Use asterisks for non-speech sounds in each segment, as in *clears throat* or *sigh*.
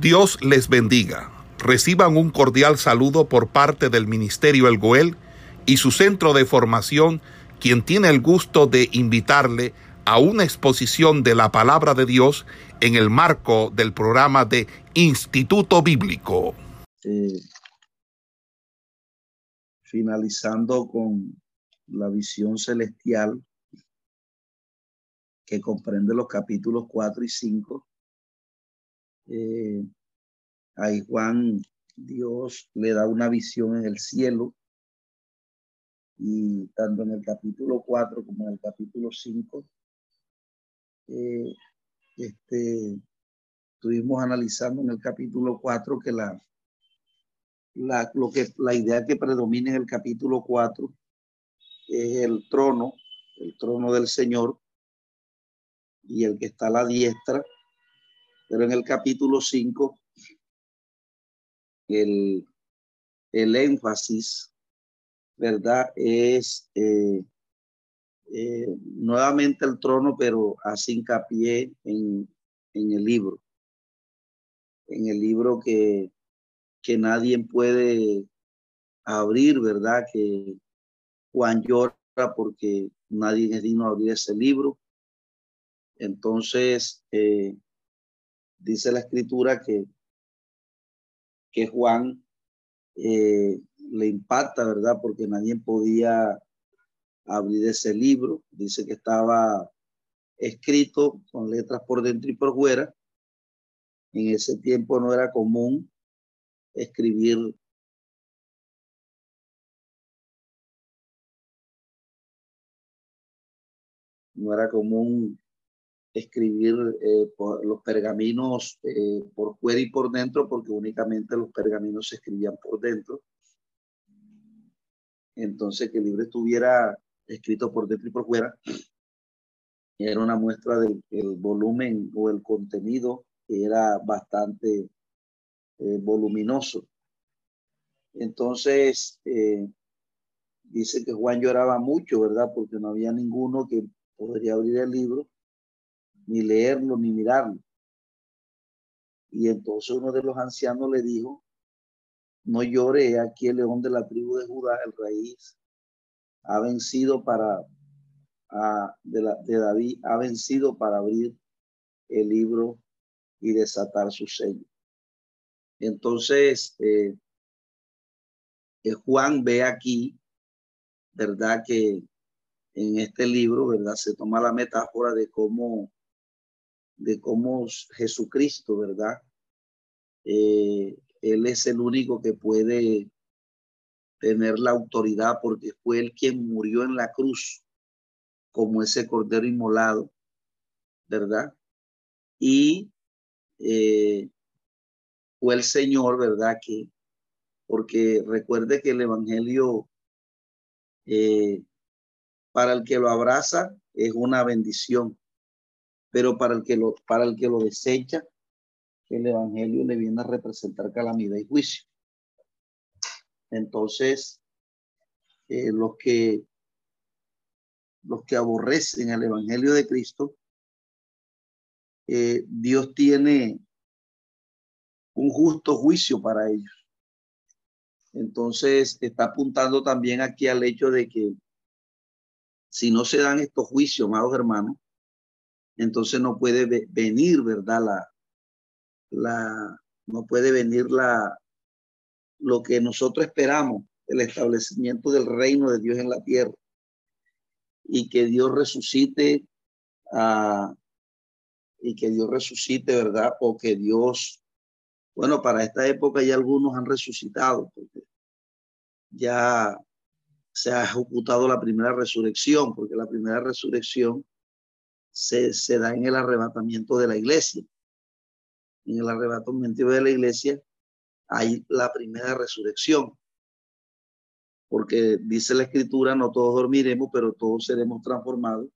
Dios les bendiga. Reciban un cordial saludo por parte del Ministerio El Goel y su centro de formación, quien tiene el gusto de invitarle a una exposición de la palabra de Dios en el marco del programa de Instituto Bíblico. Finalizando con la visión celestial que comprende los capítulos 4 y 5 eh, ahí Juan, Dios le da una visión en el cielo. Y tanto en el capítulo 4 como en el capítulo 5, eh, este, estuvimos analizando en el capítulo 4 que la, la, lo que, la idea que predomina en el capítulo 4 es el trono, el trono del Señor y el que está a la diestra pero en el capítulo 5, el, el énfasis, ¿verdad? Es eh, eh, nuevamente el trono, pero hace hincapié en, en el libro. En el libro que, que nadie puede abrir, ¿verdad? Que Juan llora porque nadie es digno de abrir ese libro. Entonces, eh, dice la escritura que, que Juan eh, le impacta, ¿verdad? Porque nadie podía abrir ese libro. Dice que estaba escrito con letras por dentro y por fuera. En ese tiempo no era común escribir no era común escribir eh, los pergaminos eh, por fuera y por dentro, porque únicamente los pergaminos se escribían por dentro. Entonces, que el libro estuviera escrito por dentro y por fuera, era una muestra del volumen o el contenido que era bastante eh, voluminoso. Entonces, dice que Juan lloraba mucho, ¿verdad? Porque no había ninguno que podría abrir el libro ni leerlo, ni mirarlo. Y entonces uno de los ancianos le dijo, no llore, aquí el león de la tribu de Judá, el raíz, ha vencido para, de, la, de David, ha vencido para abrir el libro y desatar su sello. Entonces, eh, eh, Juan ve aquí, ¿verdad? Que en este libro, ¿verdad? Se toma la metáfora de cómo de cómo Jesucristo, ¿verdad? Eh, él es el único que puede tener la autoridad porque fue él quien murió en la cruz como ese cordero inmolado, ¿verdad? Y eh, fue el Señor, ¿verdad? Que, porque recuerde que el Evangelio, eh, para el que lo abraza, es una bendición pero para el que lo, para el que lo desecha, el Evangelio le viene a representar calamidad y juicio. Entonces, eh, los que los que aborrecen el Evangelio de Cristo, eh, Dios tiene un justo juicio para ellos. Entonces, está apuntando también aquí al hecho de que si no se dan estos juicios, amados hermanos, entonces no puede venir, ¿verdad? La, la, no puede venir la, lo que nosotros esperamos, el establecimiento del reino de Dios en la tierra y que Dios resucite a, y que Dios resucite, ¿verdad? O que Dios, bueno, para esta época ya algunos han resucitado, porque ya se ha ejecutado la primera resurrección, porque la primera resurrección se, da en el arrebatamiento de la iglesia. En el arrebatamiento de la iglesia hay la primera resurrección. Porque dice la escritura, no todos dormiremos, pero todos seremos transformados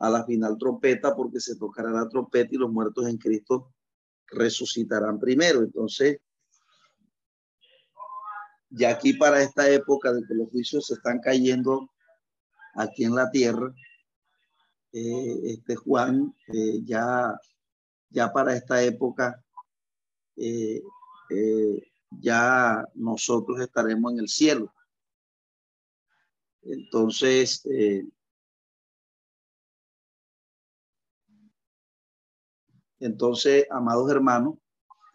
a la final trompeta, porque se tocará la trompeta y los muertos en Cristo resucitarán primero. Entonces, ya aquí para esta época de que los juicios se están cayendo aquí en la tierra, eh, este Juan, eh, ya, ya para esta época, eh, ya nosotros estaremos en el cielo. Entonces, entonces, amados hermanos,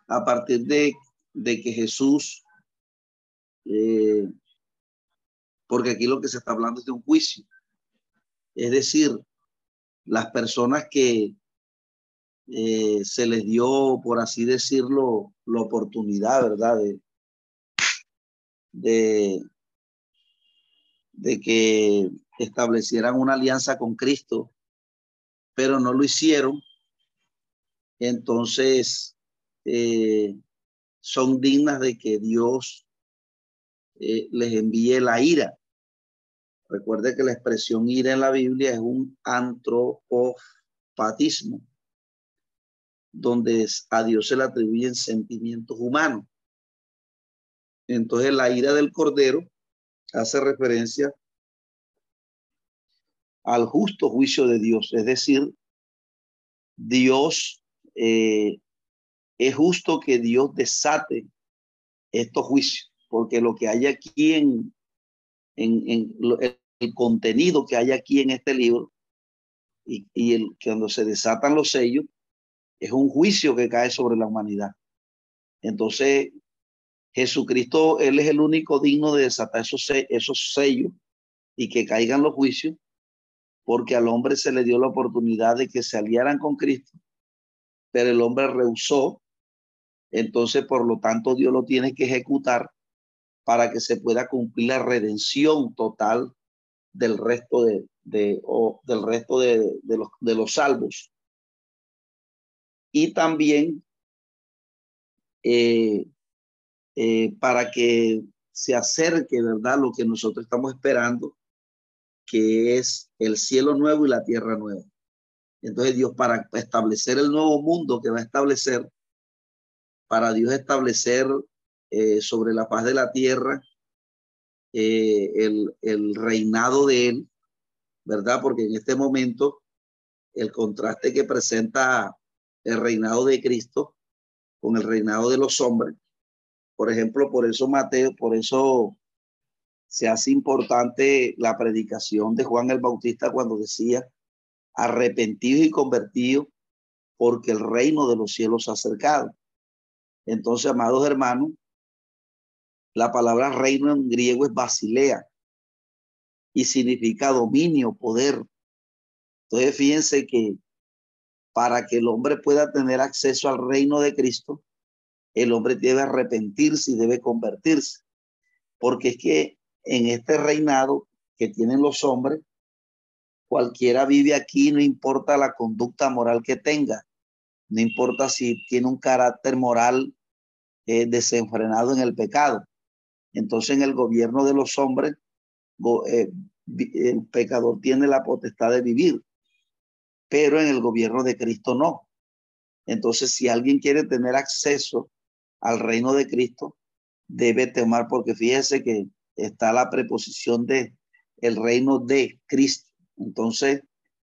a partir de, de que Jesús, porque aquí lo que se está hablando es de un juicio, es decir, las personas que eh, se les dio, por así decirlo, la oportunidad, ¿verdad? De, de, que establecieran una alianza con Cristo, pero no lo hicieron. Entonces, eh, son dignas de que Dios eh, les envíe la ira. Recuerde que la expresión ira en la Biblia es un antropofatismo donde a Dios se le atribuyen sentimientos humanos. Entonces la ira del Cordero hace referencia al justo juicio de Dios, es decir, Dios eh, es justo que Dios desate estos juicios, porque lo que hay aquí en, en, el, contenido que hay aquí en este libro y, y el, cuando se desatan los sellos, es un juicio que cae sobre la humanidad. Entonces, Jesucristo, Él es el único digno de desatar esos, esos sellos y que caigan los juicios, porque al hombre se le dio la oportunidad de que se aliaran con Cristo, pero el hombre rehusó. Entonces, por lo tanto, Dios lo tiene que ejecutar para que se pueda cumplir la redención total del resto de, de o del resto de, de, los, de los salvos y también eh, eh, para que se acerque, ¿verdad? Lo que nosotros estamos esperando, que es el cielo nuevo y la tierra nueva. Entonces Dios para establecer el nuevo mundo que va a establecer, para Dios establecer eh, sobre la paz de la tierra el, el reinado de Él, ¿verdad? Porque en este momento el contraste que presenta el reinado de Cristo con el reinado de los hombres. Por ejemplo, por eso Mateo, por eso se hace importante la predicación de Juan el Bautista cuando decía, arrepentido y convertido porque el reino de los cielos ha acercado. Entonces, amados hermanos, la palabra reino en griego es basilea y significa dominio, poder. Entonces, fíjense que para que el hombre pueda tener acceso al reino de Cristo, el hombre debe arrepentirse y debe convertirse. Porque es que en este reinado que tienen los hombres, cualquiera vive aquí, no importa la conducta moral que tenga, no importa si tiene un carácter moral eh, desenfrenado en el pecado. Entonces en el gobierno de los hombres, eh, el pecador tiene la potestad de vivir pero en el gobierno de Cristo no. Entonces, si alguien quiere tener acceso al reino de Cristo, debe tomar, porque fíjese que está la preposición de el reino de Cristo. Entonces,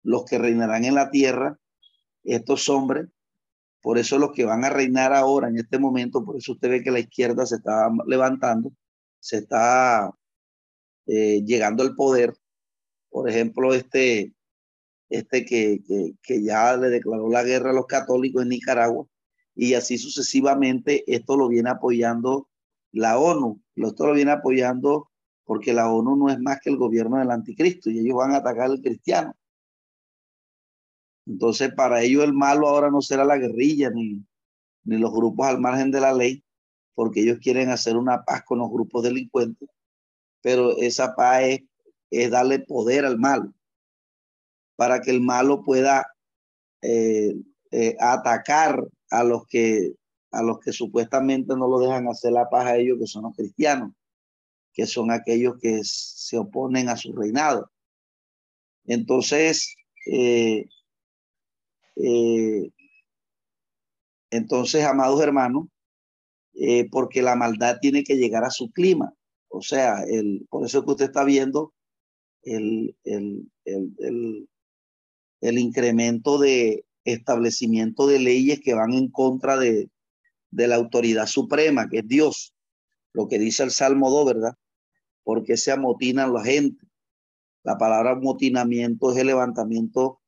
los que reinarán en la tierra, estos hombres, por eso los que van a reinar ahora en este momento, por eso usted ve que la izquierda se está levantando, se está eh, llegando al poder. Por ejemplo, este este que, que, ya le declaró la guerra a los católicos en Nicaragua y así sucesivamente esto lo viene apoyando la ONU, esto lo viene apoyando porque la ONU no es más que el gobierno del anticristo y ellos van a atacar al cristiano. Entonces, para ellos el malo ahora no será la guerrilla ni, ni los grupos al margen de la ley, porque ellos quieren hacer una paz con los grupos delincuentes, pero esa paz es, es darle poder al malo para que el malo pueda eh, eh, atacar a los que a los que supuestamente no lo dejan hacer la paz a ellos, que son los cristianos, que son aquellos que se oponen a su reinado. Entonces, eh, entonces, amados hermanos, porque la maldad tiene que llegar a su clima. O sea, el, por eso que usted está viendo el, el, el, el incremento de establecimiento de leyes que van en contra de, de la autoridad suprema, que es Dios. Lo que dice el Salmo 2, ¿verdad? Porque se amotinan la gente. La palabra amotinamiento es el levantamiento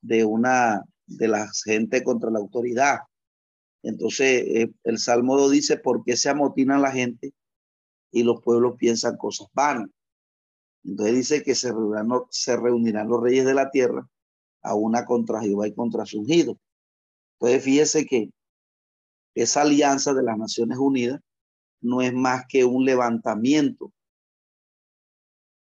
de una de la gente contra la autoridad. Entonces, eh, el Salmo 2 dice, ¿por qué se amotinan la gente y los pueblos piensan cosas vanas? Entonces dice que se reunirán, los reyes de la tierra a una contra Jehová y contra su ungido. Entonces, fíjese que esa alianza de las Naciones Unidas no es más que un levantamiento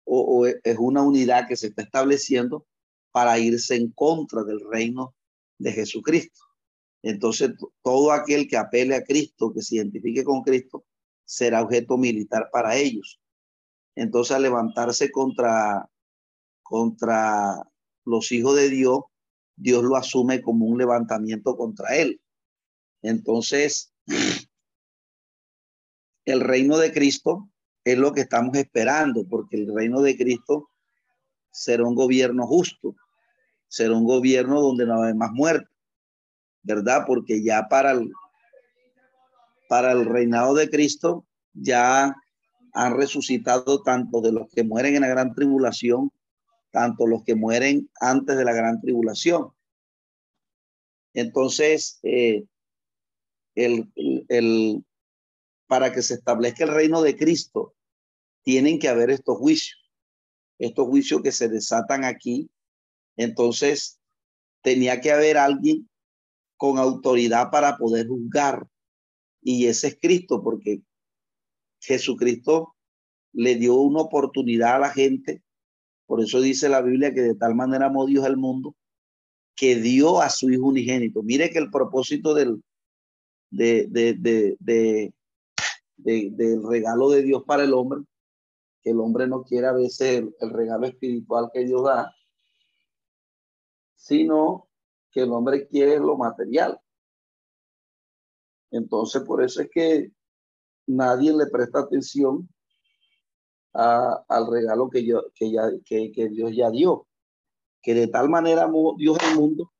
o, es una unidad que se está estableciendo para irse en contra del reino de Jesucristo. Entonces, todo aquel que apele a Cristo, que se identifique con Cristo, será objeto militar para ellos. Entonces, al levantarse contra, contra los hijos de Dios, Dios lo asume como un levantamiento contra él. Entonces, *clears throat* el reino de Cristo es lo que estamos esperando, porque el reino de Cristo será un gobierno justo, será un gobierno donde no hay más muerte, ¿verdad? Porque ya para el, para el reinado de Cristo ya han resucitado tanto de los que mueren en la gran tribulación, tanto los que mueren antes de la gran tribulación. Entonces, eh, el, el, para que se establezca el reino de Cristo, tienen que haber estos juicios, estos juicios que se desatan aquí. Entonces, tenía que haber alguien con autoridad para poder juzgar. Y ese es Cristo, porque Jesucristo le dio una oportunidad a la gente. Por eso dice la Biblia que de tal manera amó Dios al mundo que dio a su Hijo unigénito. Mire que el propósito del, de, de, de, del regalo de Dios para el hombre, que el hombre no quiere a veces el, regalo espiritual que Dios da, sino que el hombre quiere lo material. Entonces, por eso es que nadie le presta atención al regalo que, yo, que, ya, que, que Dios ya dio. Que de tal manera amó Dios al mundo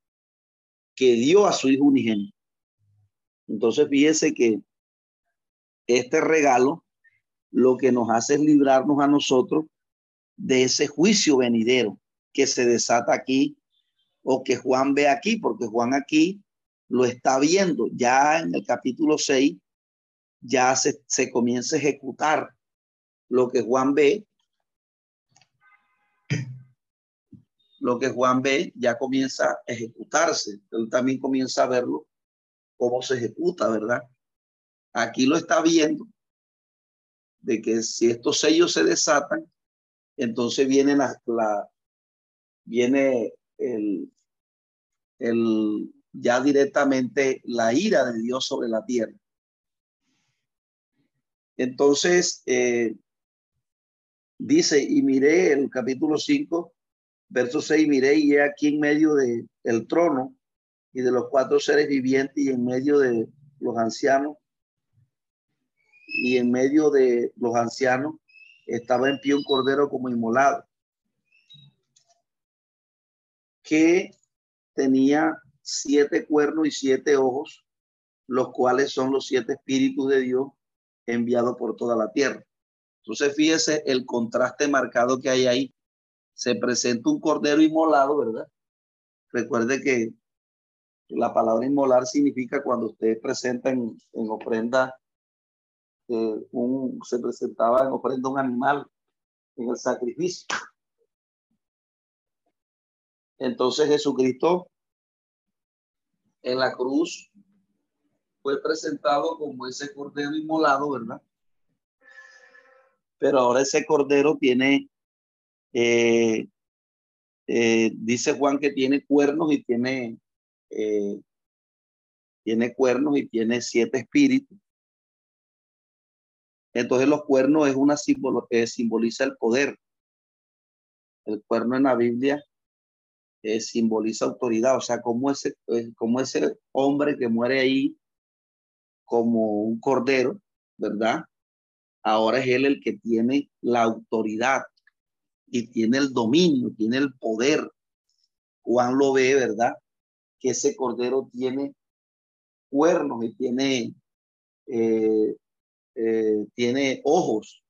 que dio a su Hijo unigénito. Entonces, fíjese que este regalo lo que nos hace es librarnos a nosotros de ese juicio venidero que se desata aquí o que Juan ve aquí, porque Juan aquí lo está viendo. Ya en el capítulo 6 ya se, comienza a ejecutar lo que Juan ve. Lo que Juan ve ya comienza a ejecutarse. Él también comienza a verlo cómo se ejecuta, ¿verdad? Aquí lo está viendo, de que si estos sellos se desatan, entonces viene la viene el, el, ya directamente la ira de Dios sobre la tierra. Entonces, eh, dice, y miré el capítulo 5, verso 6, miré y aquí en medio del el trono y de los cuatro seres vivientes y en medio de los ancianos y en medio de los ancianos estaba en pie un cordero como inmolado, que tenía siete cuernos y siete ojos, los cuales son los siete espíritus de Dios enviados por toda la tierra. Entonces, fíjese el contraste marcado que hay ahí. Se presenta un cordero inmolado, ¿verdad? Recuerde que la palabra inmolar significa cuando usted presenta en, en ofrenda un, se presentaba en ofrenda un animal en el sacrificio. Entonces Jesucristo en la cruz fue presentado como ese cordero inmolado, ¿verdad? Pero ahora ese cordero tiene, eh, eh, dice Juan que tiene cuernos y tiene, eh, tiene cuernos y tiene siete espíritus. Entonces los cuernos es una símbolo que simboliza el poder. El cuerno en la Biblia eh, simboliza autoridad, o sea, como ese, eh, como ese hombre que muere ahí como un cordero, ¿verdad? Ahora es él el que tiene la autoridad y tiene el dominio, tiene el poder. Juan lo ve, ¿verdad? Que ese cordero tiene cuernos y tiene eh, tiene ojos,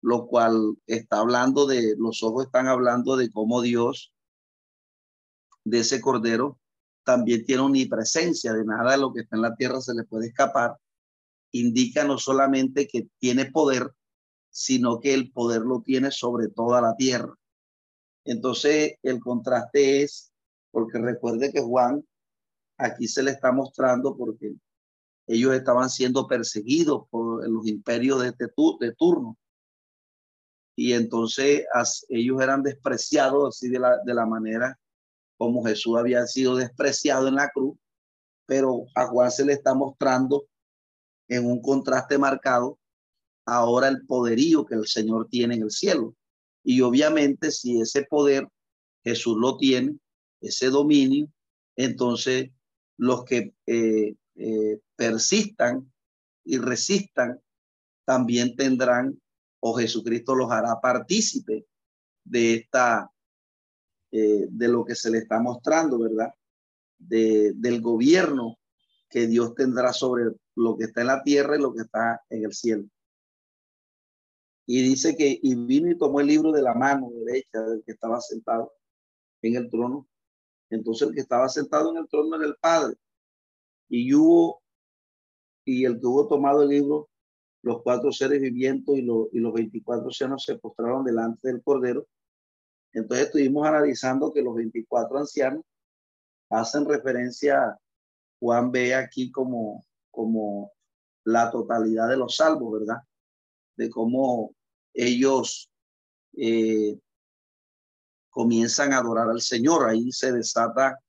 lo cual está hablando de, los ojos están hablando de cómo Dios, de ese cordero, también tiene omnipresencia, de nada lo que está en la tierra se le puede escapar. Indica no solamente que tiene poder, sino que el poder lo tiene sobre toda la tierra. Entonces, el contraste es, porque recuerde que Juan aquí se le está mostrando porque ellos estaban siendo perseguidos por los imperios de, este de turno. Y entonces ellos eran despreciados así de la, de la manera como Jesús había sido despreciado en la cruz, pero a Juan se le está mostrando en un contraste marcado ahora el poderío que el Señor tiene en el cielo. Y obviamente si ese poder Jesús lo tiene, ese dominio, entonces los que eh, eh, persistan y resistan también tendrán o Jesucristo los hará partícipe de esta, eh, de lo que se le está mostrando, ¿verdad? De, del gobierno que Dios tendrá sobre lo que está en la tierra y lo que está en el cielo. Y dice que, y vino y tomó el libro de la mano derecha del que estaba sentado en el trono. Entonces el que estaba sentado en el trono era el Padre. Y hubo, y el que hubo tomado el libro, los cuatro seres vivientes y, y los 24 ancianos se postraron delante del Cordero. Entonces estuvimos analizando que los 24 ancianos hacen referencia, Juan ve aquí como, como la totalidad de los salvos, ¿verdad? de cómo ellos eh, comienzan a adorar al Señor. Ahí se desata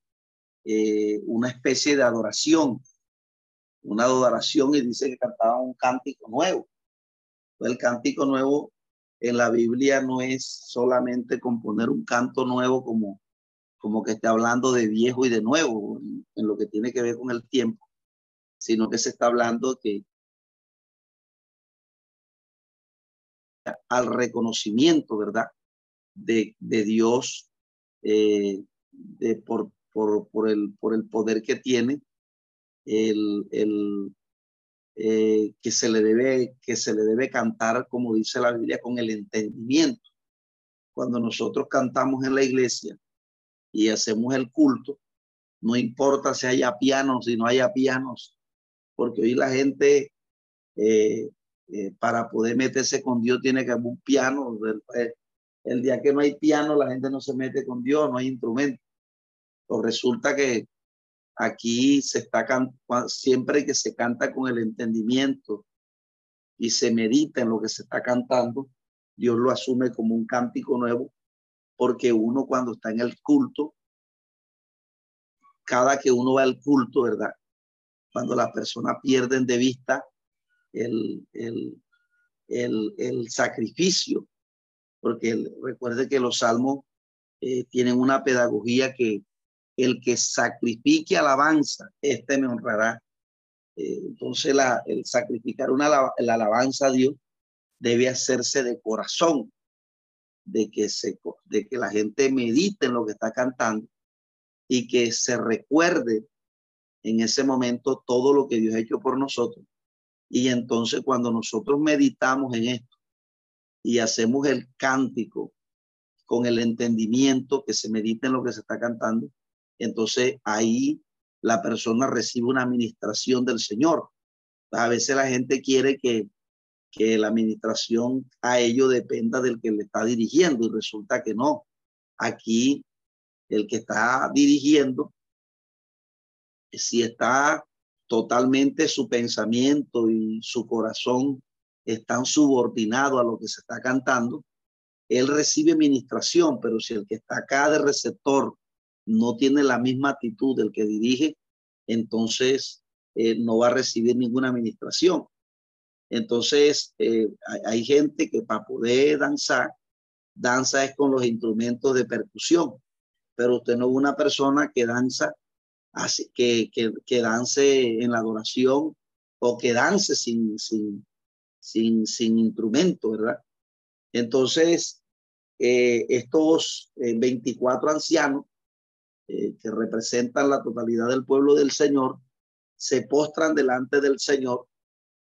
eh, una especie de adoración, una adoración y dice que cantaban un cántico nuevo. El cántico nuevo en la Biblia no es solamente componer un canto nuevo como, como que esté hablando de viejo y de nuevo en, lo que tiene que ver con el tiempo, sino que se está hablando que al reconocimiento, ¿verdad? De, de Dios, eh, de, por, por, por, el, por el poder que tiene, el, el eh, que, se le debe, que se le debe cantar, como dice la Biblia, con el entendimiento. Cuando nosotros cantamos en la iglesia y hacemos el culto, no importa si haya pianos, si no haya pianos, porque hoy la gente eh, eh, para poder meterse con Dios tiene que haber un piano. El, día que no hay piano, la gente no se mete con Dios, no hay instrumento. Pues resulta que aquí se está siempre que se canta con el entendimiento y se medita en lo que se está cantando, Dios lo asume como un cántico nuevo, porque uno cuando está en el culto, cada que uno va al culto, ¿verdad? Cuando las personas pierden de vista el, el, el, el sacrificio, porque recuerde que los salmos eh, tienen una pedagogía que el que sacrifique alabanza, este me honrará. Eh, entonces, la, el sacrificar una la alabanza a Dios debe hacerse de corazón, de que, se, de que la gente medite en lo que está cantando y que se recuerde en ese momento todo lo que Dios ha hecho por nosotros y entonces cuando nosotros meditamos en esto y hacemos el cántico con el entendimiento que se medita en lo que se está cantando, entonces ahí la persona recibe una administración del Señor. A veces la gente quiere que, que la administración a ello dependa del que le está dirigiendo y resulta que no. Aquí el que está dirigiendo, si está totalmente su pensamiento y su corazón están subordinados a lo que se está cantando, él recibe administración, pero si el que está acá de receptor no tiene la misma actitud del que dirige, entonces eh, no va a recibir ninguna administración. Entonces, eh, hay, gente que para poder danzar, danza es con los instrumentos de percusión, pero usted no es una persona que danza así, que, que, que dance en la adoración o que dance sin, sin, sin, sin instrumento, ¿verdad? Entonces, eh, estos 24 eh, ancianos eh, que representan la totalidad del pueblo del Señor, se postran delante del Señor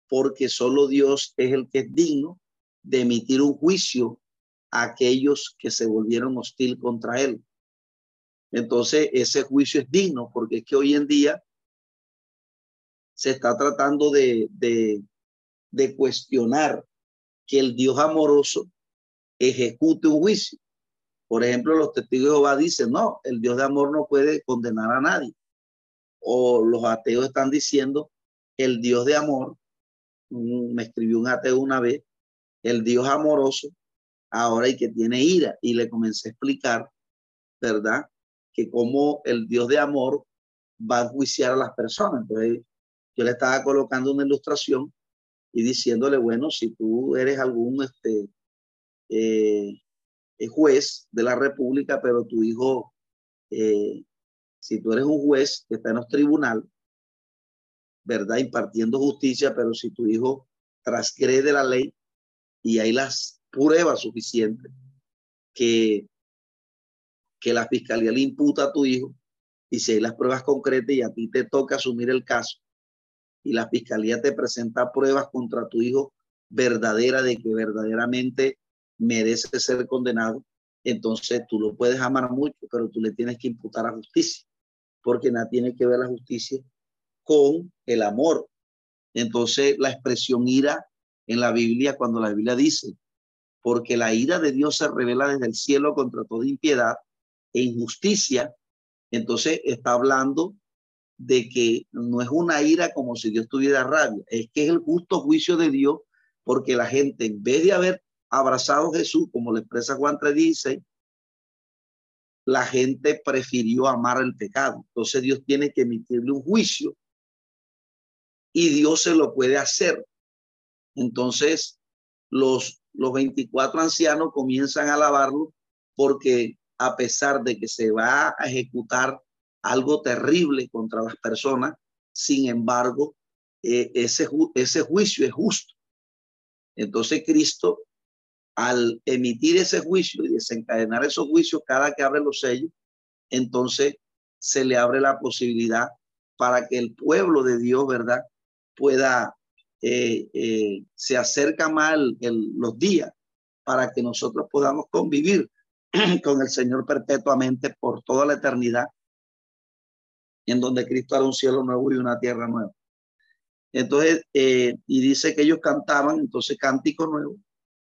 porque solo Dios es el que es digno de emitir un juicio a aquellos que se volvieron hostil contra él. Entonces, ese juicio es digno porque es que hoy en día se está tratando de, de, de cuestionar que el Dios amoroso ejecute un juicio. Por ejemplo, los testigos de Jehová dicen, no, el Dios de amor no puede condenar a nadie. O los ateos están diciendo, el Dios de amor, me escribió un ateo una vez, el Dios amoroso, ahora y que tiene ira. Y le comencé a explicar, ¿verdad? Que como el Dios de amor va a juiciar a las personas. Entonces, yo le estaba colocando una ilustración y diciéndole, bueno, si tú eres algún este, eh, juez de la República, pero tu hijo, eh, si tú eres un juez que está en los tribunales, ¿verdad? Impartiendo justicia, pero si tu hijo transgrede la ley y hay las pruebas suficientes que, que la fiscalía le imputa a tu hijo, y si hay las pruebas concretas y a ti te toca asumir el caso, y la fiscalía te presenta pruebas contra tu hijo verdadera de que verdaderamente merece ser condenado, entonces tú lo puedes amar mucho, pero tú le tienes que imputar a justicia, porque nada tiene que ver la justicia con el amor. Entonces la expresión ira en la Biblia, cuando la Biblia dice, porque la ira de Dios se revela desde el cielo contra toda impiedad e injusticia, entonces está hablando de que no es una ira como si Dios tuviera rabia, es que es el justo juicio de Dios, porque la gente en vez de haber abrazado Jesús, como le expresa Juan 3:16, la gente prefirió amar el pecado. Entonces Dios tiene que emitirle un juicio y Dios se lo puede hacer. Entonces los, los 24 ancianos comienzan a alabarlo porque a pesar de que se va a ejecutar algo terrible contra las personas, sin embargo, eh, ese, ese juicio es justo. Entonces Cristo al emitir ese juicio y desencadenar esos juicios cada que abre los sellos, entonces se le abre la posibilidad para que el pueblo de Dios, ¿verdad? Pueda, eh, eh, se acerca mal los días para que nosotros podamos convivir *clears throat* con el Señor perpetuamente por toda la eternidad, en donde Cristo hará un cielo nuevo y una tierra nueva. Entonces, eh, y dice que ellos cantaban, entonces cántico nuevo,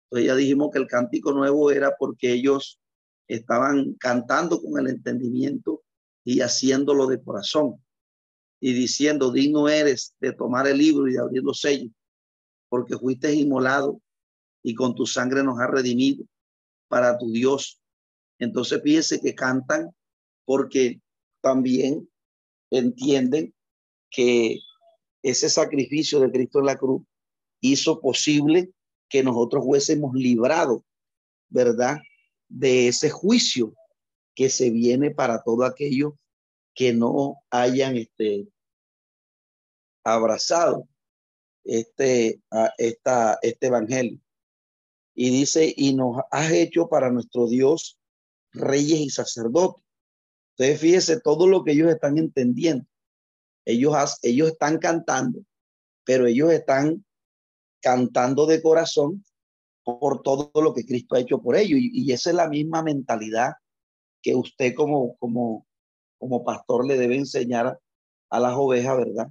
entonces ya dijimos que el cántico nuevo era porque ellos estaban cantando con el entendimiento y haciéndolo de corazón y diciendo, digno eres de tomar el libro y de abrir los sellos, porque fuiste inmolado y con tu sangre nos has redimido para tu Dios. Entonces fíjense que cantan porque también entienden que ese sacrificio de Cristo en la cruz hizo posible que nosotros hubiésemos librado, ¿verdad? De ese juicio que se viene para todo aquello que no hayan este, abrazado este, esta, este evangelio. Y dice, y nos has hecho para nuestro Dios reyes y sacerdotes. Entonces, fíjese todo lo que ellos están entendiendo. Ellos, ellos están cantando, pero ellos están cantando de corazón por todo lo que Cristo ha hecho por ellos. Y, esa es la misma mentalidad que usted como, como, como pastor le debe enseñar a las ovejas, ¿verdad?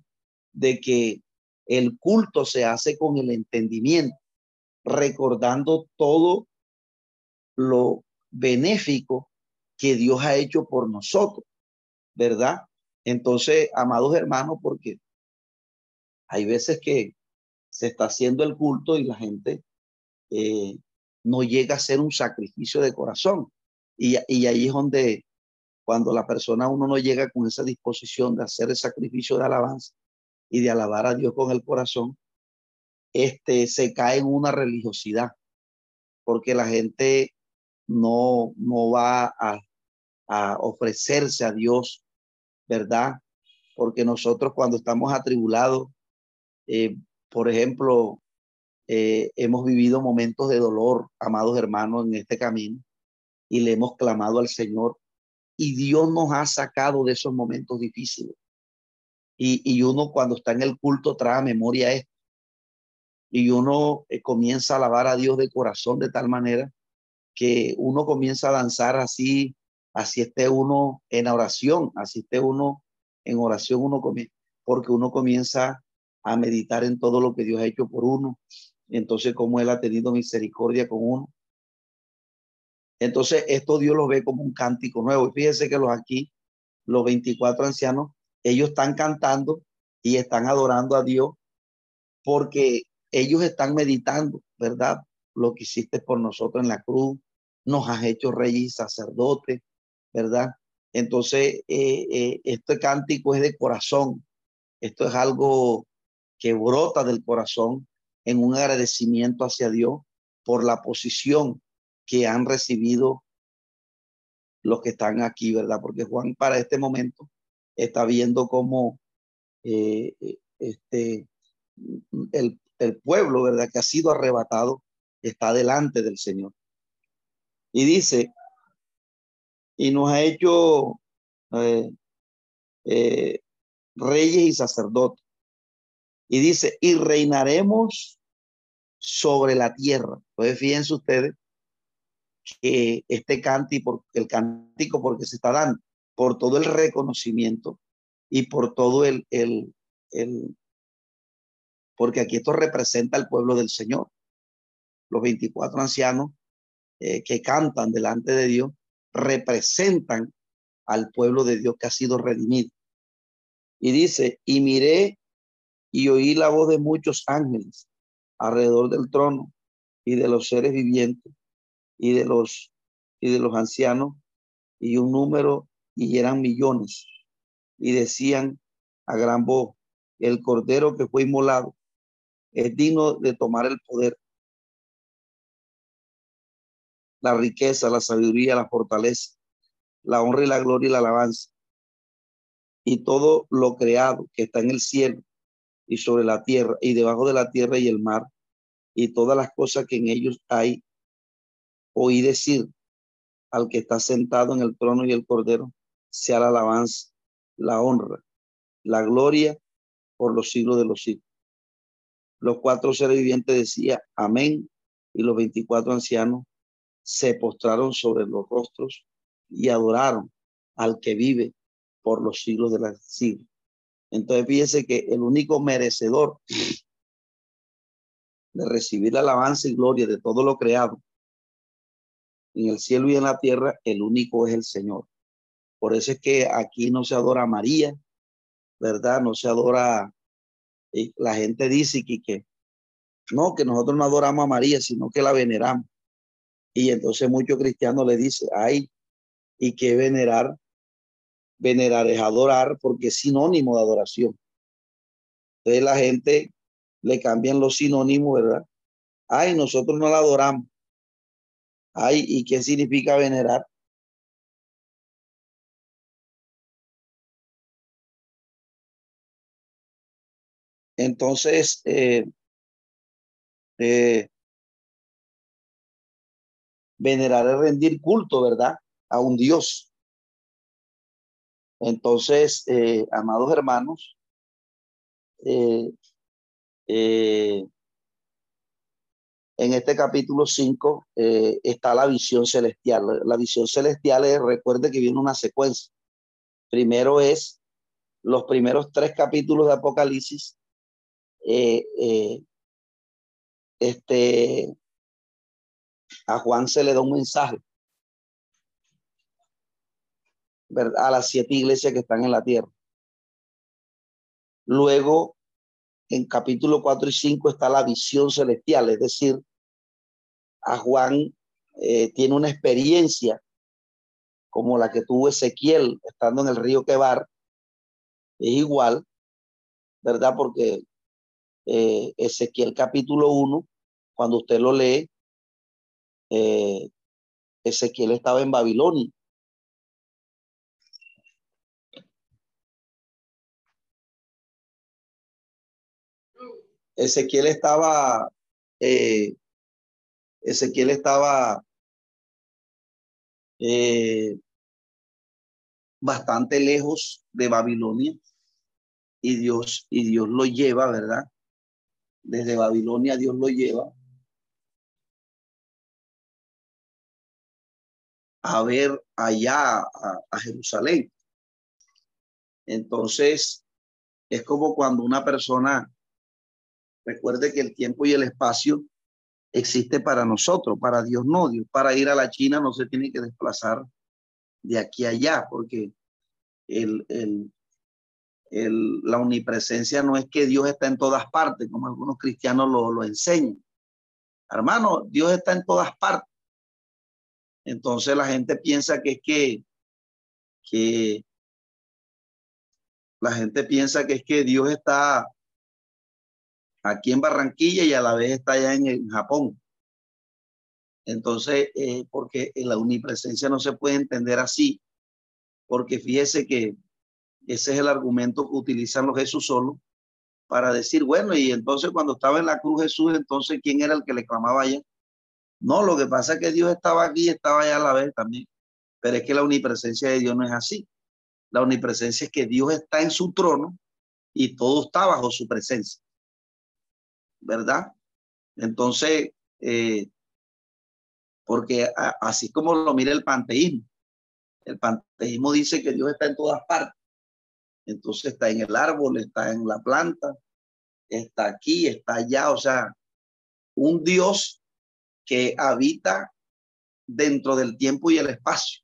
De que el culto se hace con el entendimiento, recordando todo lo benéfico que Dios ha hecho por nosotros, ¿verdad? Entonces, amados hermanos, porque hay veces que se está haciendo el culto y la gente eh, no llega a ser un sacrificio de corazón. Y, y ahí es donde cuando la persona uno no llega con esa disposición de hacer el sacrificio de alabanza y de alabar a Dios con el corazón, este se cae en una religiosidad, porque la gente no, no va a, ofrecerse a Dios, ¿verdad? Porque nosotros cuando estamos atribulados, eh, por ejemplo, eh, hemos vivido momentos de dolor, amados hermanos, en este camino y le hemos clamado al Señor y Dios nos ha sacado de esos momentos difíciles. Y, uno cuando está en el culto trae a memoria esto. y uno eh, comienza a alabar a Dios de corazón de tal manera que uno comienza a danzar así, así esté uno en oración, así esté uno en oración, uno comienza, porque uno comienza a meditar en todo lo que Dios ha hecho por uno, entonces como Él ha tenido misericordia con uno. Entonces esto Dios lo ve como un cántico nuevo. fíjense que los aquí, los 24 ancianos, ellos están cantando y están adorando a Dios porque ellos están meditando, ¿verdad? Lo que hiciste por nosotros en la cruz, nos has hecho reyes y sacerdotes, ¿verdad? Entonces, eh, eh, este cántico es de corazón. Esto es algo que brota del corazón en un agradecimiento hacia Dios por la posición que han recibido los que están aquí, ¿verdad? Porque Juan para este momento está viendo cómo eh, este, el, el pueblo, ¿verdad? Que ha sido arrebatado, está delante del Señor. Y dice, y nos ha hecho eh, eh, reyes y sacerdotes. Y dice, y reinaremos sobre la tierra. Entonces, fíjense ustedes que este cántico, el cántico porque se está dando, por todo el reconocimiento y por todo el, el, el, porque aquí esto representa al pueblo del Señor. Los 24 ancianos eh, que cantan delante de Dios representan al pueblo de Dios que ha sido redimido. Y dice, y miré y oí la voz de muchos ángeles alrededor del trono y de los seres vivientes y de los y de los ancianos y un número y eran millones y decían a gran voz el cordero que fue inmolado es digno de tomar el poder la riqueza, la sabiduría, la fortaleza, la honra y la gloria y la alabanza. Y todo lo creado que está en el cielo y sobre la tierra y debajo de la tierra y el mar y todas las cosas que en ellos hay. Oí decir al que está sentado en el trono y el cordero, sea la alabanza, la honra, la gloria por los siglos de los siglos. Los cuatro seres vivientes decía amén y los veinticuatro ancianos se postraron sobre los rostros y adoraron al que vive por los siglos de la siglos. Entonces fíjese que el único merecedor de recibir la alabanza y gloria de todo lo creado en el cielo y en la tierra, el único es el Señor. Por eso es que aquí no se adora a María, ¿verdad? No se adora, la gente dice que, que no, que nosotros no adoramos a María, sino que la veneramos. Y entonces muchos cristianos le dicen, ay, y que venerar, venerar es adorar porque es sinónimo de adoración. Entonces la gente le cambian los sinónimos, ¿verdad? Ay, nosotros no la adoramos. Ay, ¿y qué significa venerar? Entonces, eh, eh, venerar es rendir culto, ¿verdad? A un Dios. Entonces, eh, amados hermanos, eh, eh, en este capítulo 5 está la visión celestial. La visión celestial es, recuerde que viene una secuencia. Primero es los primeros tres capítulos de Apocalipsis. este, a Juan se le da un mensaje a las siete iglesias que están en la tierra. Luego, en capítulo 4 y 5 está la visión celestial, es decir, a Juan eh, tiene una experiencia como la que tuvo Ezequiel estando en el río Quebar, es igual, ¿verdad? Porque eh, Ezequiel capítulo 1, cuando usted lo lee, eh, Ezequiel estaba en Babilonia. Ezequiel estaba, eh, Ezequiel estaba eh, bastante lejos de Babilonia y Dios, y Dios lo lleva, ¿verdad? desde Babilonia Dios lo lleva a ver allá a, Jerusalén. Entonces, es como cuando una persona, recuerde que el tiempo y el espacio existe para nosotros, para Dios no. Dios para ir a la China no se tiene que desplazar de aquí a allá, porque la omnipresencia no es que Dios está en todas partes, como algunos cristianos lo, enseñan. Hermano, Dios está en todas partes. Entonces la gente piensa que es que la gente piensa que es que Dios está aquí en Barranquilla y a la vez está allá en, Japón. Entonces, eh, porque la omnipresencia no se puede entender así, porque fíjese que ese es el argumento que utilizan los Jesús solo para decir, bueno, y entonces cuando estaba en la cruz Jesús, entonces, ¿quién era el que le clamaba allá? No, lo que pasa es que Dios estaba aquí y estaba allá a la vez también. Pero es que la omnipresencia de Dios no es así. La omnipresencia es que Dios está en su trono y todo está bajo su presencia. ¿Verdad? Entonces, eh, porque así como lo mira el panteísmo, el panteísmo dice que Dios está en todas partes. Entonces está en el árbol, está en la planta, está aquí, está allá. O sea, un Dios que habita dentro del tiempo y el espacio.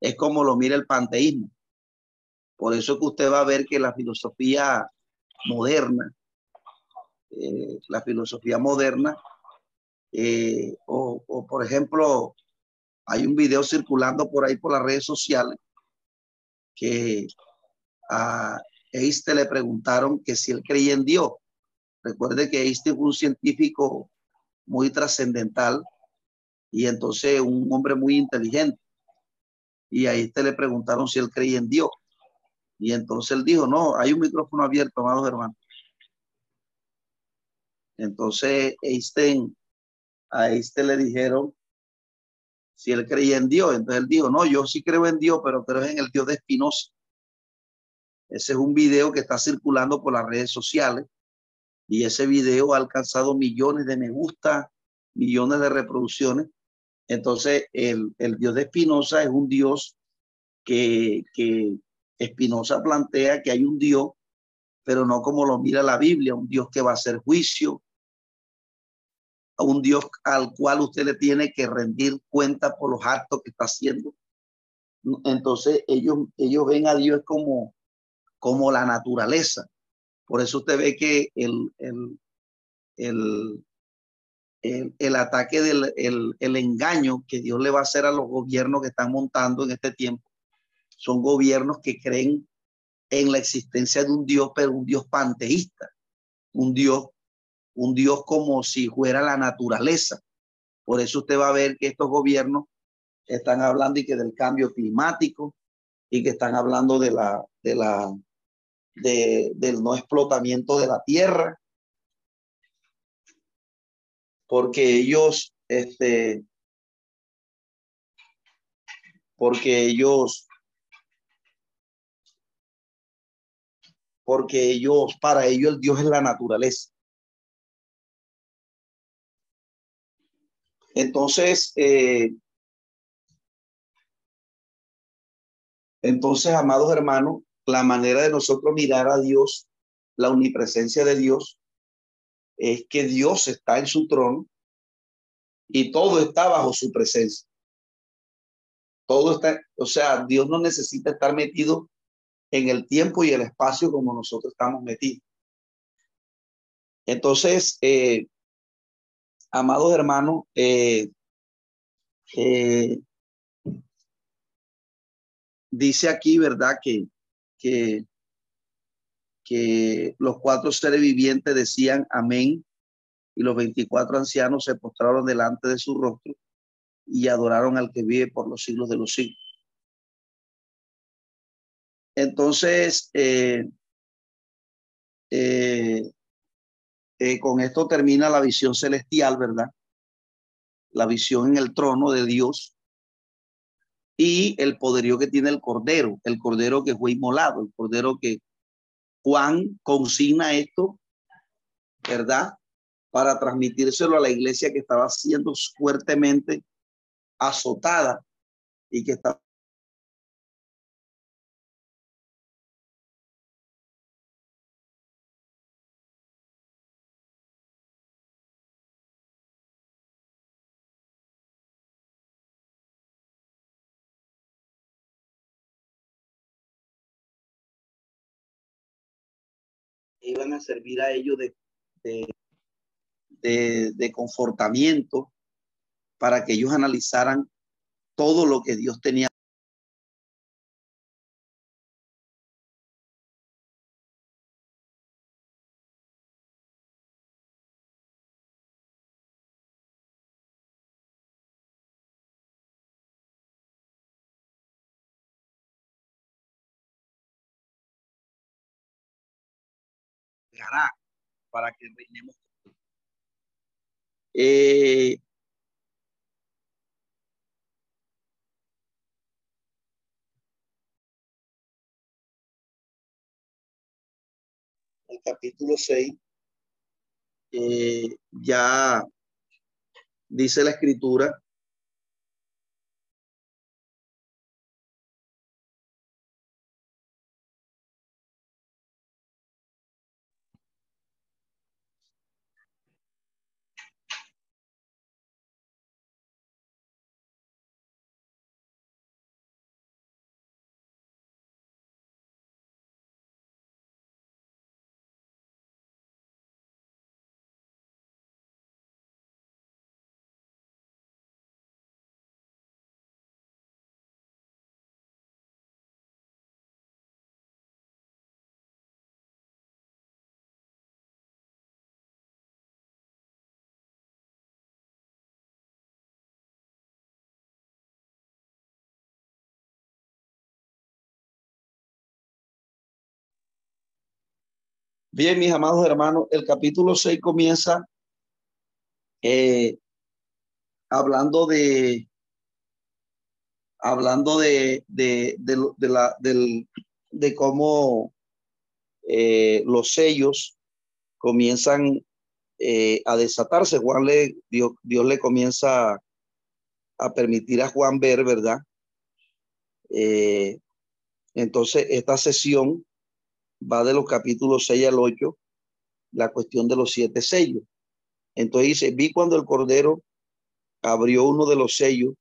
Es como lo mira el panteísmo. Por eso que usted va a ver que la filosofía moderna, eh, la filosofía moderna, eh, o, por ejemplo, hay un video circulando por ahí por las redes sociales que a Einstein le preguntaron que si él creía en Dios. Recuerde que Einstein fue un científico muy trascendental y entonces un hombre muy inteligente. Y ahí te le preguntaron si él creía en Dios. Y entonces él dijo, no, hay un micrófono abierto, amados hermanos. Entonces Einstein, a Einstein le dijeron si él creía en Dios. Entonces él dijo, no, yo sí creo en Dios, pero creo en el Dios de Espinosa. Ese es un video que está circulando por las redes sociales y ese video ha alcanzado millones de me gusta, millones de reproducciones. Entonces, el, Dios de Espinosa es un Dios que, que Espinosa plantea que hay un Dios, pero no como lo mira la Biblia, un Dios que va a hacer juicio, un Dios al cual usted le tiene que rendir cuenta por los actos que está haciendo. Entonces ellos, ellos ven a Dios como, como la naturaleza. Por eso usted ve que el, el, el, ataque del el, engaño que Dios le va a hacer a los gobiernos que están montando en este tiempo son gobiernos que creen en la existencia de un Dios, pero un Dios panteísta, un Dios, un Dios como si fuera la naturaleza. Por eso usted va a ver que estos gobiernos están hablando y que del cambio climático y que están hablando de la, de la, del no explotamiento de la tierra, porque ellos, este, porque ellos, porque ellos, para ellos el Dios es la naturaleza. Entonces, eh, entonces, amados hermanos, la manera de nosotros mirar a Dios, la omnipresencia de Dios, es que Dios está en su trono y todo está bajo su presencia. Todo está, o sea, Dios no necesita estar metido en el tiempo y el espacio como nosotros estamos metidos. Entonces, eh, amados hermanos, eh, eh, dice aquí, ¿verdad? Que que, que los cuatro seres vivientes decían amén y los 24 ancianos se postraron delante de su rostro y adoraron al que vive por los siglos de los siglos. Entonces, eh, eh, eh, con esto termina la visión celestial, ¿verdad? La visión en el trono de Dios y el poderío que tiene el cordero, el cordero que fue inmolado, el cordero que Juan consigna esto ¿verdad? Para transmitírselo a la iglesia que estaba siendo fuertemente azotada y que estaba iban a servir a ellos de, de, de, confortamiento para que ellos analizaran todo lo que Dios tenía. Para que reinemos. Eh, el capítulo 6 eh, ya dice la escritura Bien, mis amados hermanos, el capítulo 6 comienza eh, hablando de hablando de, de, de, la, de cómo eh, los sellos comienzan eh, a desatarse. Juan le, Dios, Dios le comienza a permitir a Juan ver, ¿verdad? entonces, esta sesión va de los capítulos 6 al 8, la cuestión de los siete sellos. Entonces dice, vi cuando el Cordero abrió uno de los sellos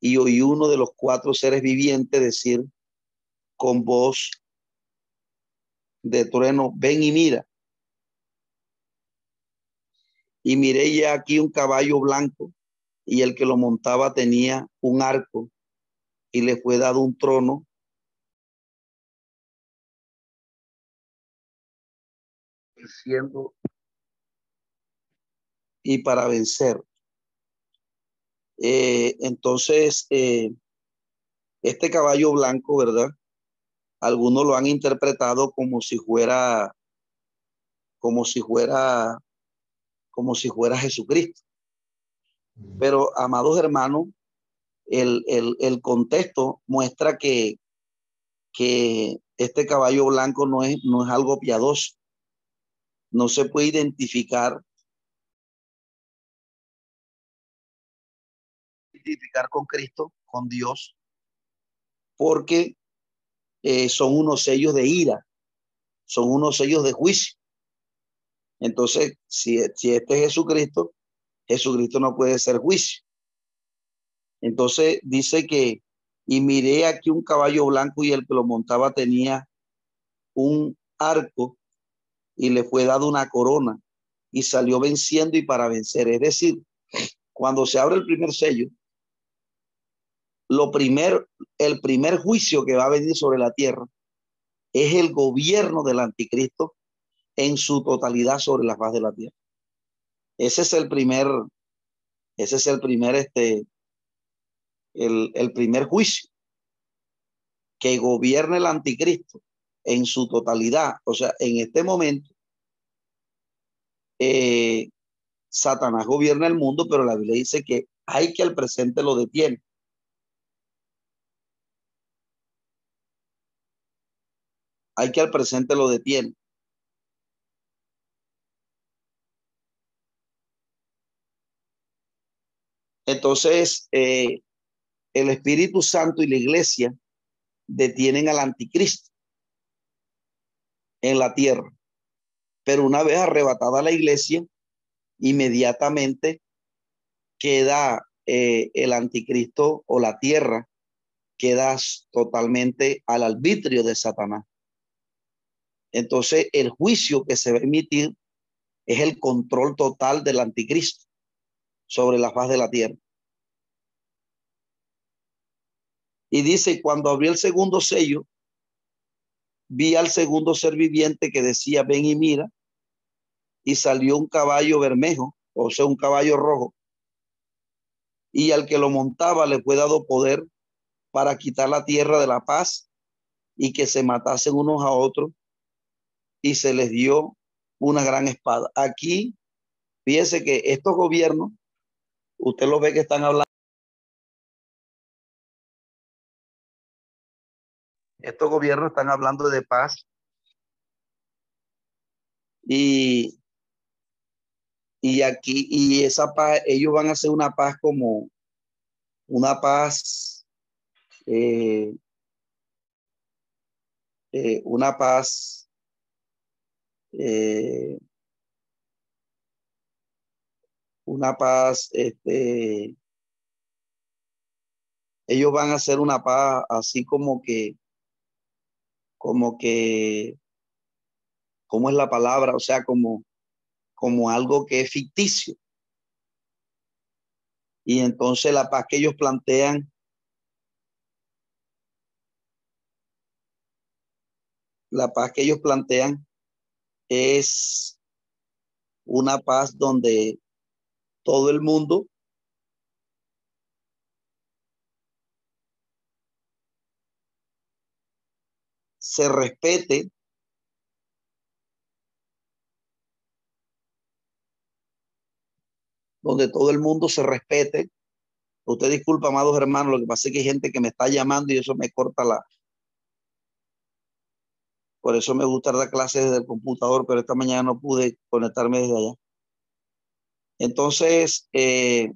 y oí uno de los cuatro seres vivientes decir con voz de trueno, ven y mira. Y miré ya aquí un caballo blanco y el que lo montaba tenía un arco y le fue dado un trono y para vencer. Eh, entonces, eh, este caballo blanco, ¿verdad? Algunos lo han interpretado como si fuera, como si fuera, como si fuera Jesucristo. Pero, amados hermanos, el, el, el contexto muestra que, que este caballo blanco no es, no es algo piadoso no se puede identificar con Cristo, con Dios, porque eh, son unos sellos de ira, son unos sellos de juicio. Entonces, si, si este es Jesucristo, Jesucristo no puede ser juicio. Entonces dice que, y miré aquí un caballo blanco y el que lo montaba tenía un arco y le fue dado una corona y salió venciendo y para vencer. Es decir, cuando se abre el primer sello, lo primer, el primer juicio que va a venir sobre la tierra es el gobierno del anticristo en su totalidad sobre la faz de la tierra. Ese es el primer, ese es el primer, este, el, el primer juicio que gobierna el anticristo en su totalidad. O sea, en este momento, eh, Satanás gobierna el mundo, pero la Biblia dice que hay que al presente lo detiene. Hay que al presente lo detiene. Entonces, eh, el Espíritu Santo y la iglesia detienen al anticristo en la tierra. Pero una vez arrebatada la iglesia, inmediatamente queda eh, el anticristo o la tierra, queda totalmente al arbitrio de Satanás. Entonces, el juicio que se va a emitir es el control total del anticristo sobre la faz de la tierra. Y dice, cuando abrió el segundo sello, vi al segundo ser viviente que decía, ven y mira, y salió un caballo bermejo, o sea, un caballo rojo, y al que lo montaba le fue dado poder para quitar la tierra de la paz y que se matasen unos a otros, y se les dio una gran espada. Aquí, fíjese que estos gobiernos, usted lo ve que están hablando. Estos gobiernos están hablando de paz. Y, y aquí, y esa paz, ellos van a hacer una paz como una paz, eh, eh, una paz eh, una paz, este, ellos van a hacer una paz así como que, como que, ¿cómo es la palabra? O sea, como, como algo que es ficticio. Y entonces la paz que ellos plantean la paz que ellos plantean es una paz donde todo el mundo se respete donde todo el mundo se respete. Usted disculpa, amados hermanos, lo que pasa es que hay gente que me está llamando y eso me corta la, por eso me gusta dar clases desde el computador, pero esta mañana no pude conectarme desde allá. Entonces, eh,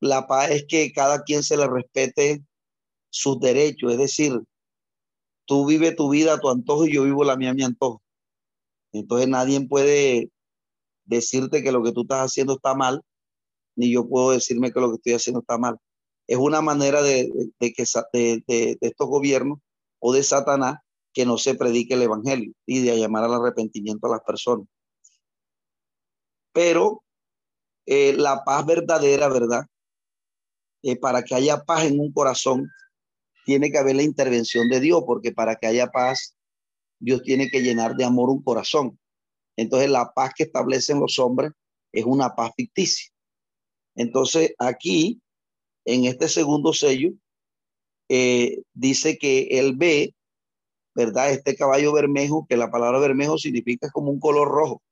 la paz es que cada quien se le respete sus derechos, es decir, tú vives tu vida a tu antojo y yo vivo la mía a mi antojo. Entonces nadie puede decirte que lo que tú estás haciendo está mal, ni yo puedo decirme que lo que estoy haciendo está mal. Es una manera de, que, de estos gobiernos o de Satanás que no se predique el evangelio y de llamar al arrepentimiento a las personas. Pero eh, la paz verdadera, ¿verdad? Eh, para que haya paz en un corazón, tiene que haber la intervención de Dios, porque para que haya paz, Dios tiene que llenar de amor un corazón. Entonces, la paz que establecen los hombres es una paz ficticia. Entonces, aquí, en este segundo sello, eh, dice que él ve ¿verdad? Este caballo bermejo, que la palabra bermejo significa como un color rojo.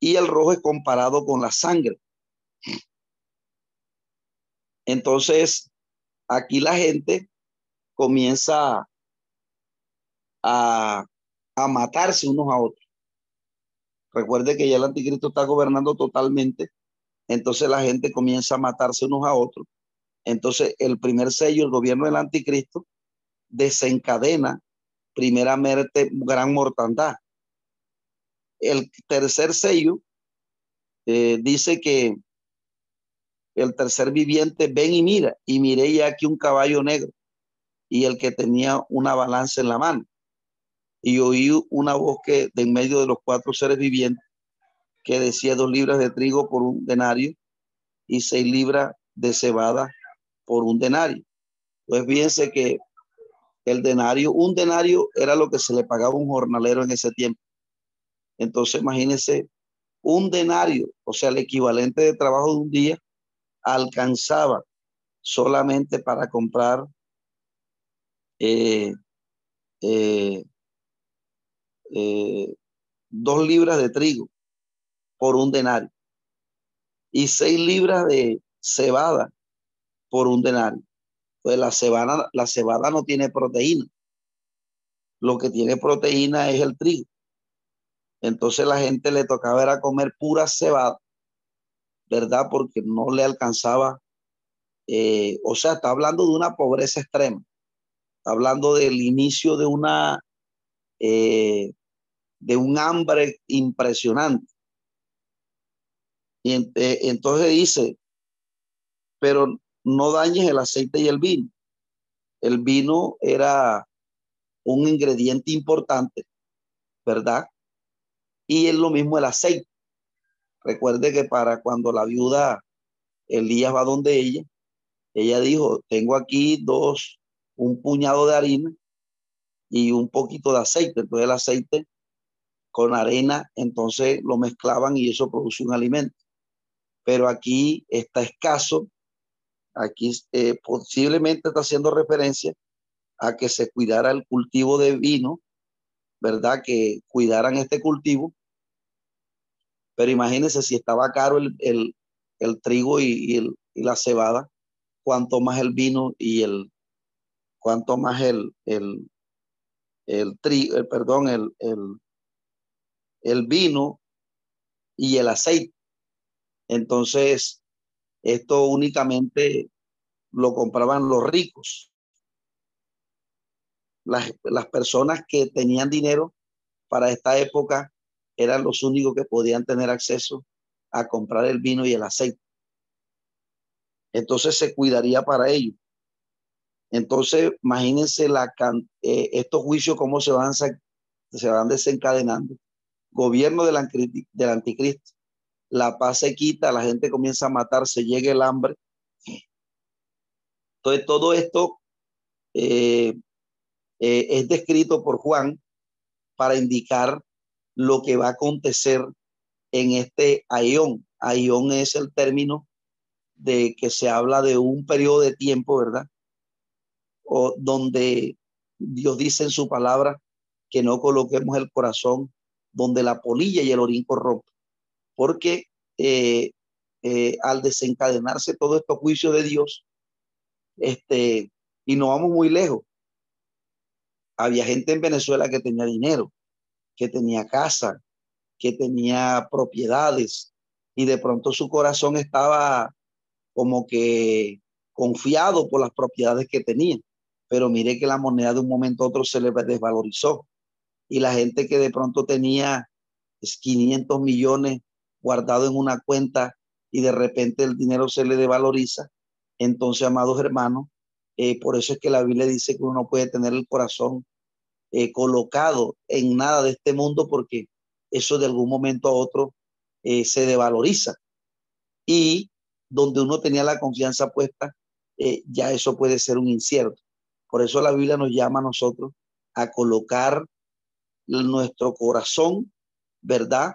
Y el rojo es comparado con la sangre. Entonces, aquí la gente comienza a, a matarse unos a otros. Recuerde que ya el anticristo está gobernando totalmente. Entonces la gente comienza a matarse unos a otros. Entonces el primer sello, el gobierno del anticristo, desencadena primeramente gran mortandad. El tercer sello eh, dice que el tercer viviente ven y mira, y miré ya aquí un caballo negro y el que tenía una balanza en la mano. Y oí una voz que de en medio de los cuatro seres vivientes que decía dos libras de trigo por un denario y seis libras de cebada por un denario. Pues fíjense que el denario, un denario era lo que se le pagaba a un jornalero en ese tiempo. Entonces, imagínense, un denario, o sea, el equivalente de trabajo de un día, alcanzaba solamente para comprar eh, eh, eh, dos libras de trigo por un denario y seis libras de cebada por un denario. Pues la cebada, la cebada no tiene proteína. Lo que tiene proteína es el trigo. Entonces la gente le tocaba era comer pura cebada ¿verdad? Porque no le alcanzaba, eh, o sea, está hablando de una pobreza extrema, está hablando del inicio de una, eh, de un hambre impresionante. Y eh, entonces dice, pero no dañes el aceite y el vino. El vino era un ingrediente importante, ¿verdad? Y es lo mismo el aceite. Recuerde que para cuando la viuda Elías va donde ella, ella dijo, tengo aquí dos, un puñado de harina y un poquito de aceite. Entonces el aceite con arena, entonces lo mezclaban y eso produce un alimento. Pero aquí está escaso, aquí eh, posiblemente está haciendo referencia a que se cuidara el cultivo de vino, ¿verdad? Que cuidaran este cultivo pero imagínense si estaba caro el, el, trigo y, el, y, la cebada, cuanto más el vino y el, cuanto más el, el, el trigo, el, perdón, el, el, el vino y el aceite. Entonces, esto únicamente lo compraban los ricos. Las, las, personas que tenían dinero para esta época eran los únicos que podían tener acceso a comprar el vino y el aceite. Entonces se cuidaría para ellos. Entonces, imagínense la, eh, estos juicios cómo se van, se van desencadenando. Gobierno del, del anticristo. La paz se quita, la gente comienza a matarse, llega el hambre. Entonces, todo esto eh, eh, es descrito por Juan para indicar lo que va a acontecer en este aión. Aión es el término de que se habla de un periodo de tiempo, ¿verdad? O donde Dios dice en su palabra que no coloquemos el corazón donde la polilla y el orín corrompen, porque eh, eh, al desencadenarse todo estos juicios de Dios, este, y no vamos muy lejos, había gente en Venezuela que tenía dinero, que tenía casa, que tenía propiedades y de pronto su corazón estaba como que confiado por las propiedades que tenía. Pero mire que la moneda de un momento a otro se le desvalorizó y la gente que de pronto tenía 500 millones guardado en una cuenta y de repente el dinero se le devaloriza. Entonces, amados hermanos, eh, por eso es que la Biblia dice que uno puede tener el corazón eh, colocado en nada de este mundo porque eso de algún momento a otro eh, se devaloriza. Y donde uno tenía la confianza puesta, eh, ya eso puede ser un incierto. Por eso la Biblia nos llama a nosotros a colocar nuestro corazón, ¿verdad?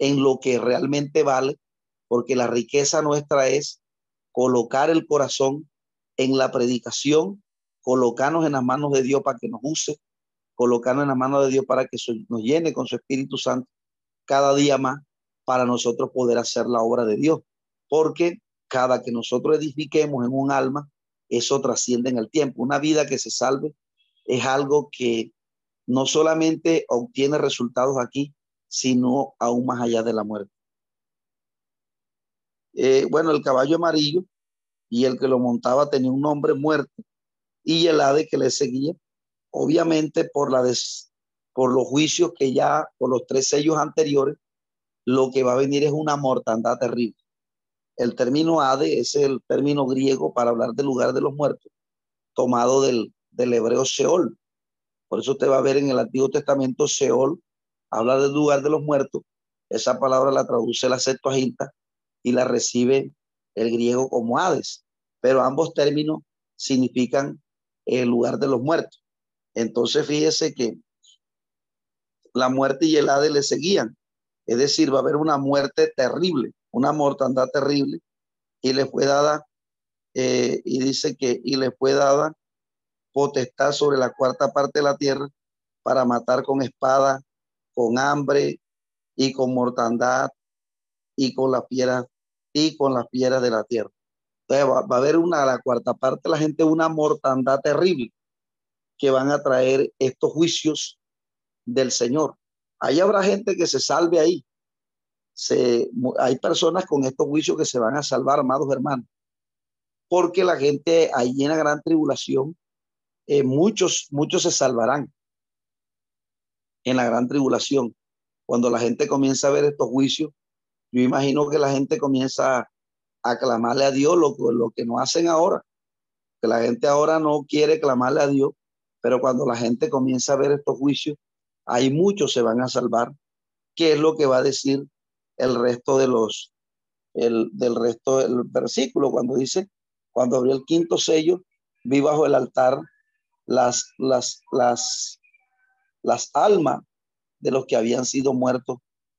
En lo que realmente vale, porque la riqueza nuestra es colocar el corazón en la predicación, colocarnos en las manos de Dios para que nos use, colocarnos en la mano de Dios para que nos llene con su Espíritu Santo cada día más para nosotros poder hacer la obra de Dios. Porque cada que nosotros edifiquemos en un alma, eso trasciende en el tiempo. Una vida que se salve es algo que no solamente obtiene resultados aquí, sino aún más allá de la muerte. Eh, bueno, el caballo amarillo y el que lo montaba tenía un nombre muerto y el ave que le seguía obviamente por, los juicios que ya, por los tres sellos anteriores, lo que va a venir es una mortandad terrible. El término Ade es el término griego para hablar del lugar de los muertos, tomado del, del hebreo Seol. Por eso usted va a ver en el Antiguo Testamento Seol, habla del lugar de los muertos. Esa palabra la traduce la Septuaginta y la recibe el griego como Hades. Pero ambos términos significan el lugar de los muertos. Entonces fíjese que la muerte y el Hades le seguían. Es decir, va a haber una muerte terrible, una mortandad terrible, y le fue dada, eh, y dice que, y le fue dada potestad sobre la cuarta parte de la tierra para matar con espada, con hambre y con mortandad y con las fieras y con las fieras de la tierra. Entonces va, va, a haber una, la cuarta parte de la gente, una mortandad terrible que van a traer estos juicios del Señor. Ahí habrá gente que se salve ahí. hay personas con estos juicios que se van a salvar, amados hermanos, porque la gente ahí en la gran tribulación, eh, muchos, muchos se salvarán en la gran tribulación. Cuando la gente comienza a ver estos juicios, yo imagino que la gente comienza a clamarle a Dios lo, lo que no hacen ahora, que la gente ahora no quiere clamarle a Dios, pero cuando la gente comienza a ver estos juicios, hay muchos se van a salvar. ¿Qué es lo que va a decir el resto de los, el, del resto del versículo cuando dice, cuando abrió el quinto sello, vi bajo el altar las, las, las, las almas de los que habían sido muertos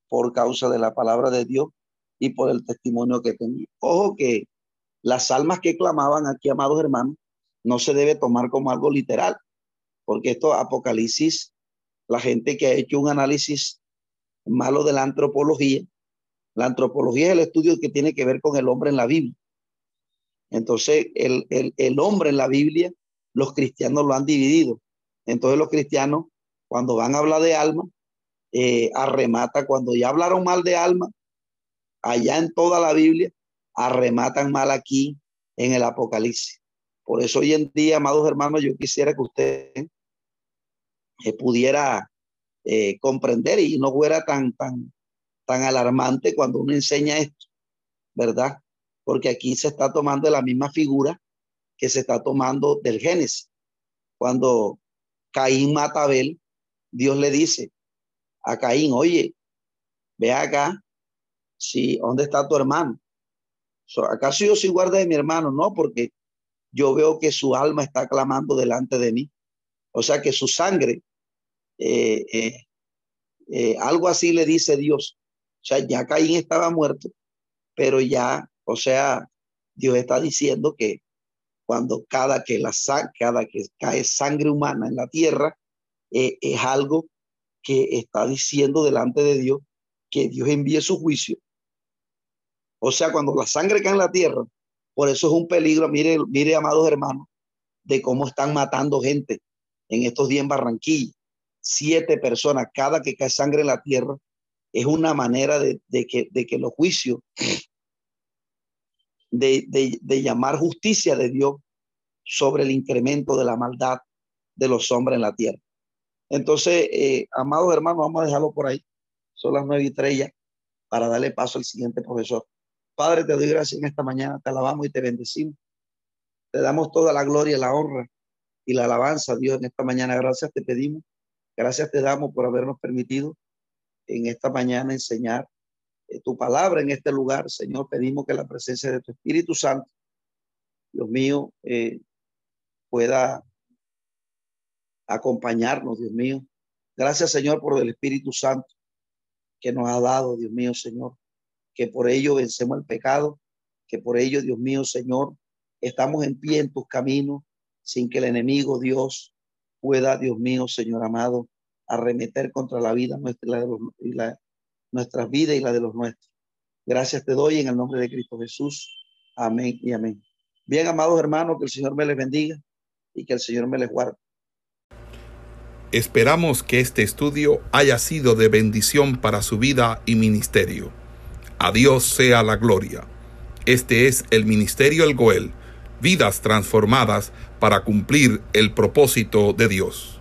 por causa de la palabra de Dios y por el testimonio que tenía. Ojo que las almas que clamaban aquí, amados hermanos, no se debe tomar como algo literal, porque esto Apocalipsis, la gente que ha hecho un análisis malo de la antropología, la antropología es el estudio que tiene que ver con el hombre en la Biblia. Entonces, el, el hombre en la Biblia, los cristianos lo han dividido. Entonces, los cristianos, cuando van a hablar de alma, eh, arremata, cuando ya hablaron mal de alma, allá en toda la Biblia, arrematan mal aquí en el Apocalipsis. Por eso hoy en día, amados hermanos, yo quisiera que usted eh, pudiera eh, comprender y no fuera tan, tan, tan alarmante cuando uno enseña esto, ¿verdad? Porque aquí se está tomando la misma figura que se está tomando del Génesis. Cuando Caín mata a Abel, Dios le dice, a Caín, oye, ve acá, si, ¿dónde está tu hermano? ¿Acaso yo soy guarda de mi hermano? No, porque yo veo que su alma está clamando delante de mí. O sea que su sangre, eh, eh, eh, algo así le dice Dios. O sea, ya Caín estaba muerto, pero ya, o sea, Dios está diciendo que cuando cada que la cada que cae sangre humana en la tierra, es algo que está diciendo delante de Dios que Dios envíe su juicio. O sea, cuando la sangre cae en la tierra, por eso es un peligro, mire, mire, amados hermanos, de cómo están matando gente en estos días en Barranquilla. Siete personas, cada que cae sangre en la tierra, es una manera de, que, de que los juicios, de, de llamar justicia de Dios sobre el incremento de la maldad de los hombres en la tierra. Entonces, eh, amados hermanos, vamos a dejarlo por ahí. Son las nueve tres para darle paso al siguiente profesor. Padre, te doy gracias en esta mañana, te alabamos y te bendecimos. Te damos toda la gloria, la honra y la alabanza, Dios, en esta mañana. Gracias te pedimos. Gracias te damos por habernos permitido en esta mañana enseñar eh, tu palabra en este lugar. Señor, pedimos que la presencia de tu Espíritu Santo, Dios mío, eh, pueda acompañarnos, Dios mío. Gracias, Señor, por el Espíritu Santo que nos ha dado, Dios mío, Señor, que por ello vencemos el pecado, que por ello, Dios mío, Señor, estamos en pie en tus caminos, sin que el enemigo, Dios, pueda, Dios mío, Señor amado, arremeter contra la vida nuestra y la y la, nuestras vidas y la de los nuestros. Gracias te doy en el nombre de Cristo Jesús. Amén y amén. Bien, amados hermanos, que el Señor me les bendiga y que el Señor me les guarde. Esperamos que este estudio haya sido de bendición para su vida y ministerio. A Dios sea la gloria. Este es el Ministerio El Goel, vidas transformadas para cumplir el propósito de Dios.